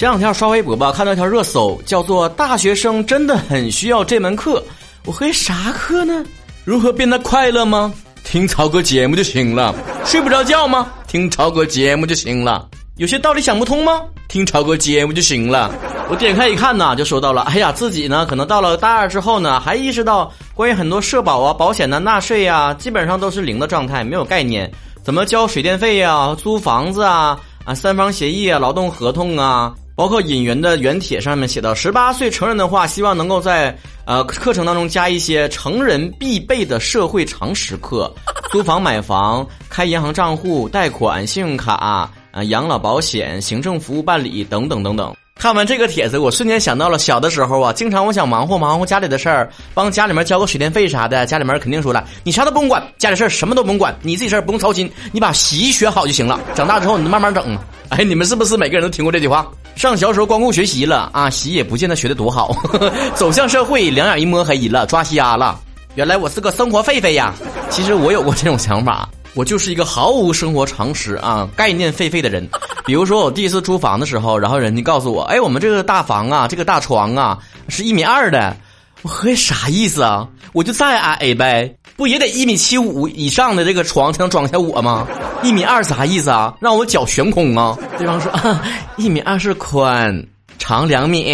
前两天刷微博吧，看到一条热搜，叫做“大学生真的很需要这门课”。我会啥课呢？如何变得快乐吗？听曹哥节目就行了。睡不着觉吗？听曹哥节目就行了。有些道理想不通吗？听曹哥节目就行了。我点开一看呢，就说到了，哎呀，自己呢可能到了大二之后呢，还意识到关于很多社保啊、保险呐、纳税呀，基本上都是零的状态，没有概念。怎么交水电费呀、租房子啊、啊三方协议啊、劳动合同啊，包括引援的原帖上面写到，十八岁成人的话，希望能够在呃课程当中加一些成人必备的社会常识课，租房、买房、开银行账户、贷款、信用卡啊、养老保险、行政服务办理等等等等。看完这个帖子，我瞬间想到了小的时候啊，经常我想忙活忙活家里的事儿，帮家里面交个水电费啥的，家里面肯定说了，你啥都不用管，家里事儿什么都不用管，你自己事儿不用操心，你把洗衣学好就行了。长大之后你慢慢整。哎，你们是不是每个人都听过这句话？上学时候光顾学习了啊，习也不见得学得多好。走向社会，两眼一摸黑了，抓瞎了。原来我是个生活狒狒呀。其实我有过这种想法，我就是一个毫无生活常识啊概念狒狒的人。比如说我第一次租房的时候，然后人家告诉我，哎，我们这个大房啊，这个大床啊，是一米二的。我合计啥意思啊？我就再矮呗，不也得一米七五以上的这个床才能装下我吗？一米二啥意思啊？让我脚悬空啊？对方说啊，一米二是宽，长两米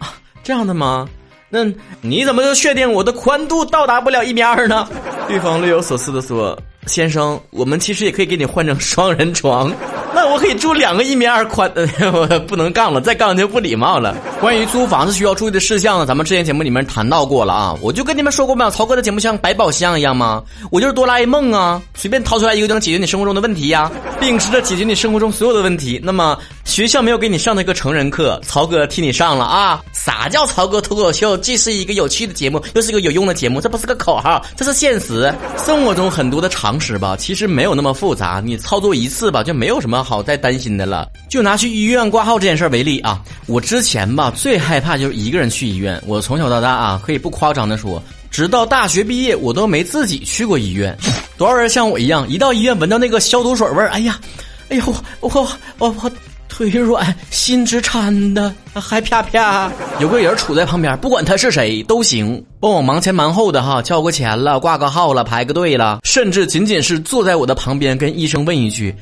啊，这样的吗？那你怎么就确定我的宽度到达不了一米二呢？对方略有所思的说，先生，我们其实也可以给你换成双人床。那我可以住两个一米二宽的，我不能杠了，再杠就不礼貌了。关于租房子需要注意的事项呢，咱们之前节目里面谈到过了啊。我就跟你们说过没有，曹哥的节目像百宝箱一样吗？我就是哆啦 A 梦啊，随便掏出来一个就能解决你生活中的问题呀，并试着解决你生活中所有的问题。那么学校没有给你上的一个成人课，曹哥替你上了啊。啥叫曹哥脱口秀？既是一个有趣的节目，又是一个有用的节目，这不是个口号，这是现实。生活中很多的常识吧，其实没有那么复杂，你操作一次吧，就没有什么好再担心的了。就拿去医院挂号这件事为例啊，我之前吧最害怕就是一个人去医院。我从小到大啊，可以不夸张的说，直到大学毕业，我都没自己去过医院。多少人像我一样，一到医院闻到那个消毒水味儿，哎呀，哎呦，我我我我。腿软，心直颤的，还啪啪。有个人杵在旁边，不管他是谁都行，帮我忙前忙后的哈，交个钱了，挂个号了，排个队了，甚至仅仅是坐在我的旁边跟医生问一句。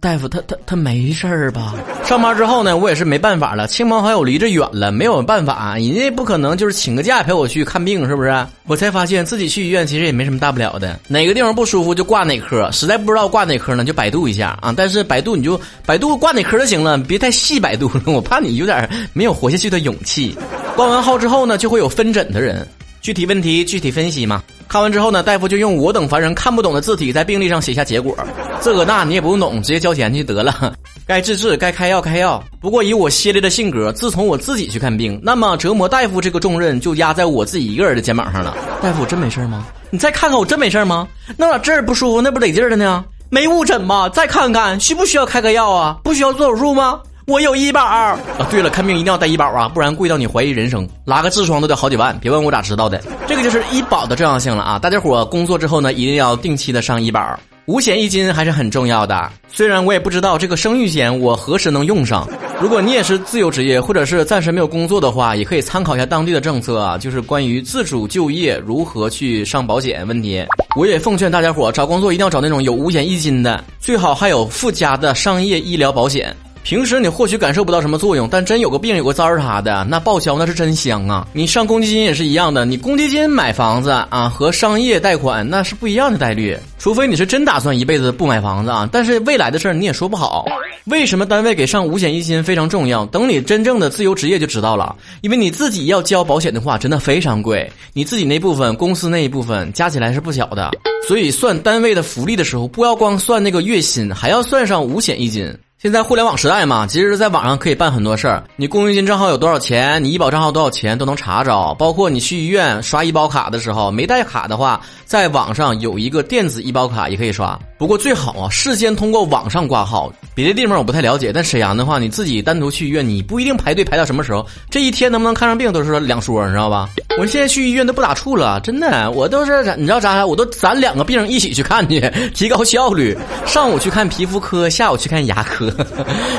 大夫，他他他没事儿吧？上班之后呢，我也是没办法了，亲朋好友离着远了，没有办法，人家不可能就是请个假陪我去看病，是不是？我才发现自己去医院其实也没什么大不了的，哪个地方不舒服就挂哪科，实在不知道挂哪科呢，就百度一下啊。但是百度你就百度挂哪科就行了，别太细百度了，我怕你有点没有活下去的勇气。挂完号之后呢，就会有分诊的人，具体问题具体分析嘛。看完之后呢，大夫就用我等凡人看不懂的字体在病历上写下结果。这个那你也不用懂，直接交钱去得了。该治治，该开药开药。不过以我犀利的性格，自从我自己去看病，那么折磨大夫这个重任就压在我自己一个人的肩膀上了。大夫，真没事吗？你再看看我真没事吗？那咋这儿不舒服，那不得劲儿的呢？没误诊吗？再看看，需不需要开个药啊？不需要做手术吗？我有医保啊！对了，看病一定要带医保啊，不然贵到你怀疑人生，拉个痔疮都得好几万。别问我咋知道的，这个就是医保的重要性了啊！大家伙工作之后呢，一定要定期的上医保，五险一金还是很重要的。虽然我也不知道这个生育险我何时能用上。如果你也是自由职业，或者是暂时没有工作的话，也可以参考一下当地的政策啊，就是关于自主就业如何去上保险问题。我也奉劝大家伙找工作一定要找那种有五险一金的，最好还有附加的商业医疗保险。平时你或许感受不到什么作用，但真有个病有个灾儿啥的，那报销那是真香啊！你上公积金也是一样的，你公积金买房子啊和商业贷款那是不一样的概率，除非你是真打算一辈子不买房子啊，但是未来的事儿你也说不好。为什么单位给上五险一金非常重要？等你真正的自由职业就知道了，因为你自己要交保险的话真的非常贵，你自己那部分、公司那一部分加起来是不小的，所以算单位的福利的时候，不要光算那个月薪，还要算上五险一金。现在互联网时代嘛，其实在网上可以办很多事儿。你公积金账号有多少钱，你医保账号多少钱都能查着。包括你去医院刷医保卡的时候，没带卡的话，在网上有一个电子医保卡也可以刷。不过最好啊，事先通过网上挂号。别的地方我不太了解，但沈阳的话，你自己单独去医院，你不一定排队排到什么时候。这一天能不能看上病都是两说，你知道吧？我现在去医院都不打怵了，真的，我都是你知道咋？我都攒两个病一起去看去，提高效率。上午去看皮肤科，下午去看牙科。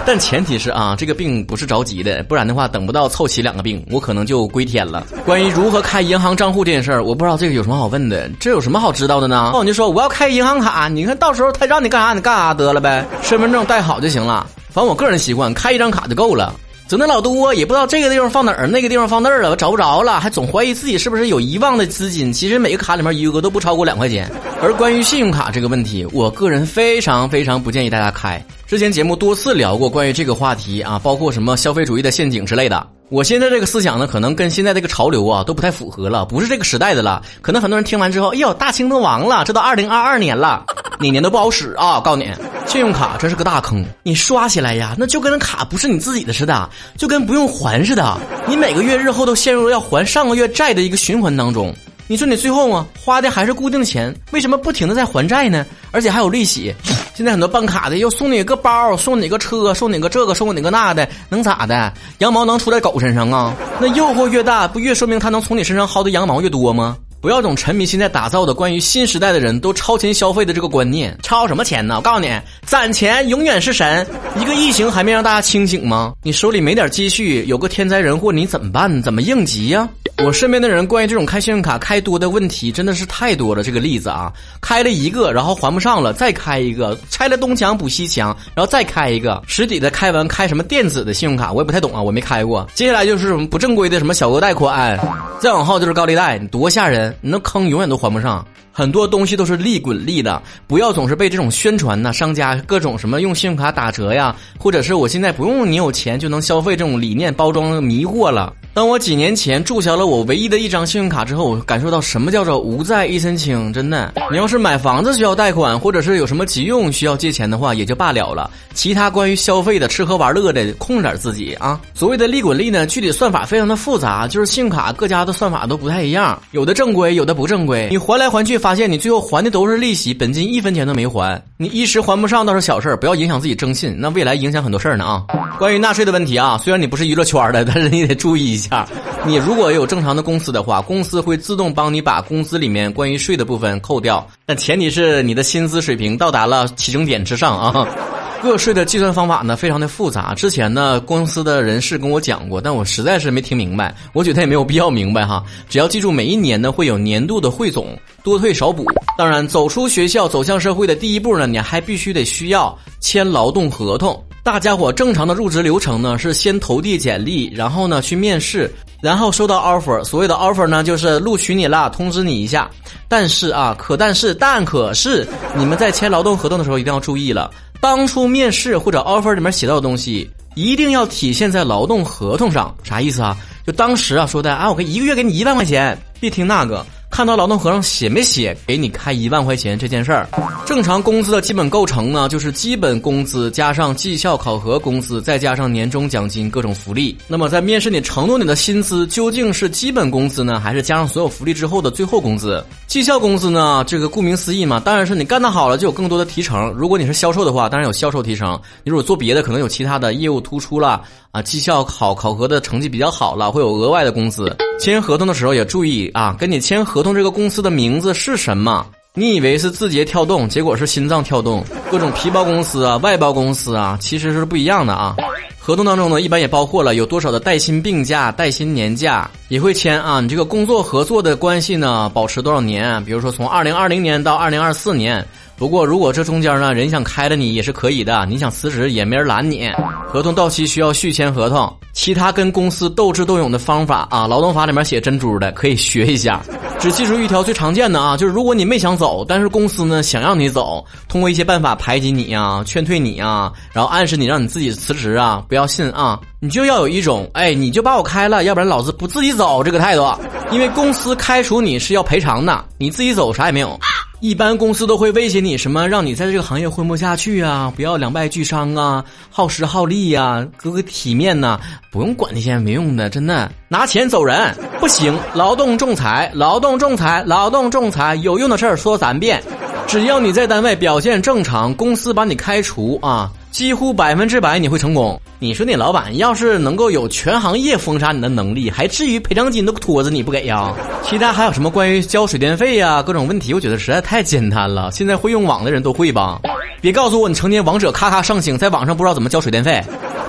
但前提是啊，这个病不是着急的，不然的话，等不到凑齐两个病，我可能就归天了。关于如何开银行账户这件事儿，我不知道这个有什么好问的，这有什么好知道的呢？那我就说我要开银行卡，你看到时候他让你干啥你干啥得了呗，身份证带好就行了。反正我个人习惯，开一张卡就够了。整的老多，也不知道这个地方放哪儿，那个地方放那儿了，我找不着了，还总怀疑自己是不是有遗忘的资金。其实每个卡里面余额都不超过两块钱。而关于信用卡这个问题，我个人非常非常不建议大家开。之前节目多次聊过关于这个话题啊，包括什么消费主义的陷阱之类的。我现在这个思想呢，可能跟现在这个潮流啊都不太符合了，不是这个时代的了。可能很多人听完之后，哎呦，大清都亡了，这都二零二二年了，哪年都不好使啊！告诉你，信用卡真是个大坑，你刷起来呀，那就跟那卡不是你自己的似的，就跟不用还似的。你每个月日后都陷入了要还上个月债的一个循环当中。你说你最后啊花的还是固定钱，为什么不停的在还债呢？而且还有利息。现在很多办卡的又送你个包，送你个车，送你个这个，送你个那的，能咋的？羊毛能出在狗身上啊？那诱惑越大，不越说明他能从你身上薅的羊毛越多吗？不要总沉迷现在打造的关于新时代的人都超前消费的这个观念，超什么钱呢？我告诉你，攒钱永远是神。一个疫情还没让大家清醒吗？你手里没点积蓄，有个天灾人祸，你怎么办？怎么应急呀？我身边的人关于这种开信用卡开多的问题真的是太多了。这个例子啊，开了一个，然后还不上了，再开一个，拆了东墙补西墙，然后再开一个，实体的开完开什么电子的信用卡，我也不太懂啊，我没开过。接下来就是什么不正规的什么小额贷款，再往后就是高利贷，多吓人！你那坑永远都还不上。很多东西都是利滚利的，不要总是被这种宣传呐，商家各种什么用信用卡打折呀，或者是我现在不用你有钱就能消费这种理念包装迷惑了。当我几年前注销了我唯一的一张信用卡之后，我感受到什么叫做无债一身轻。真的，你要是买房子需要贷款，或者是有什么急用需要借钱的话，也就罢了了。其他关于消费的、吃喝玩乐的，控制点自己啊。所谓的利滚利呢，具体算法非常的复杂，就是信用卡各家的算法都不太一样，有的正规，有的不正规。你还来还去，发现你最后还的都是利息，本金一分钱都没还。你一时还不上倒是小事儿，不要影响自己征信，那未来影响很多事儿呢啊。关于纳税的问题啊，虽然你不是娱乐圈的，但是你得注意一下。你如果有正常的公司的话，公司会自动帮你把工资里面关于税的部分扣掉，但前提是你的薪资水平到达了起征点之上啊。个税的计算方法呢，非常的复杂。之前呢，公司的人事跟我讲过，但我实在是没听明白。我觉得也没有必要明白哈，只要记住每一年呢会有年度的汇总，多退少补。当然，走出学校走向社会的第一步呢，你还必须得需要签劳动合同。大家伙正常的入职流程呢，是先投递简历，然后呢去面试，然后收到 offer。所谓的 offer 呢，就是录取你啦，通知你一下。但是啊，可但是但可是，你们在签劳动合同的时候一定要注意了。当初面试或者 offer 里面写到的东西，一定要体现在劳动合同上。啥意思啊？就当时啊说的啊，我可以一个月给你一万块钱，别听那个。看到劳动合同写没写给你开一万块钱这件事儿，正常工资的基本构成呢，就是基本工资加上绩效考核工资，再加上年终奖金各种福利。那么在面试你承诺你的薪资究竟是基本工资呢，还是加上所有福利之后的最后工资？绩效工资呢？这个顾名思义嘛，当然是你干得好了就有更多的提成。如果你是销售的话，当然有销售提成；你如果做别的，可能有其他的业务突出了啊，绩效考考核的成绩比较好了，会有额外的工资。签合同的时候也注意啊，跟你签合同这个公司的名字是什么？你以为是字节跳动，结果是心脏跳动。各种皮包公司啊、外包公司啊，其实是不一样的啊。合同当中呢，一般也包括了有多少的带薪病假、带薪年假，也会签啊。你这个工作合作的关系呢，保持多少年？比如说从二零二零年到二零二四年。不过，如果这中间呢，人想开了你也是可以的，你想辞职也没人拦你。合同到期需要续签合同，其他跟公司斗智斗勇的方法啊，劳动法里面写珍珠的可以学一下。只记住一条最常见的啊，就是如果你没想走，但是公司呢想让你走，通过一些办法排挤你呀、劝退你啊，然后暗示你让你自己辞职啊，不要信啊，你就要有一种哎，你就把我开了，要不然老子不自己走这个态度，因为公司开除你是要赔偿的，你自己走啥也没有。一般公司都会威胁你什么，让你在这个行业混不下去啊，不要两败俱伤啊，耗时耗力呀，各个体面呐，不用管那些没用的，真的拿钱走人不行。劳动仲裁，劳动仲裁，劳动仲裁，有用的事儿说三遍。只要你在单位表现正常，公司把你开除啊，几乎百分之百你会成功。你说你老板要是能够有全行业封杀你的能力，还至于赔偿金都拖着你不给呀？其他还有什么关于交水电费呀各种问题，我觉得实在太简单了。现在会用网的人都会吧？别告诉我你成天王者咔咔上星，在网上不知道怎么交水电费。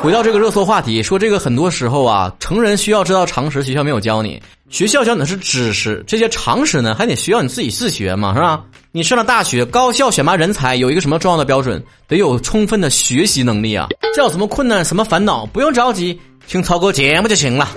回到这个热搜话题，说这个很多时候啊，成人需要知道常识，学校没有教你。学校教你的是知识，这些常识呢，还得需要你自己自学嘛，是吧？你上了大学，高校选拔人才有一个什么重要的标准？得有充分的学习能力啊！这有什么困难、什么烦恼，不用着急，听曹哥节目就行了。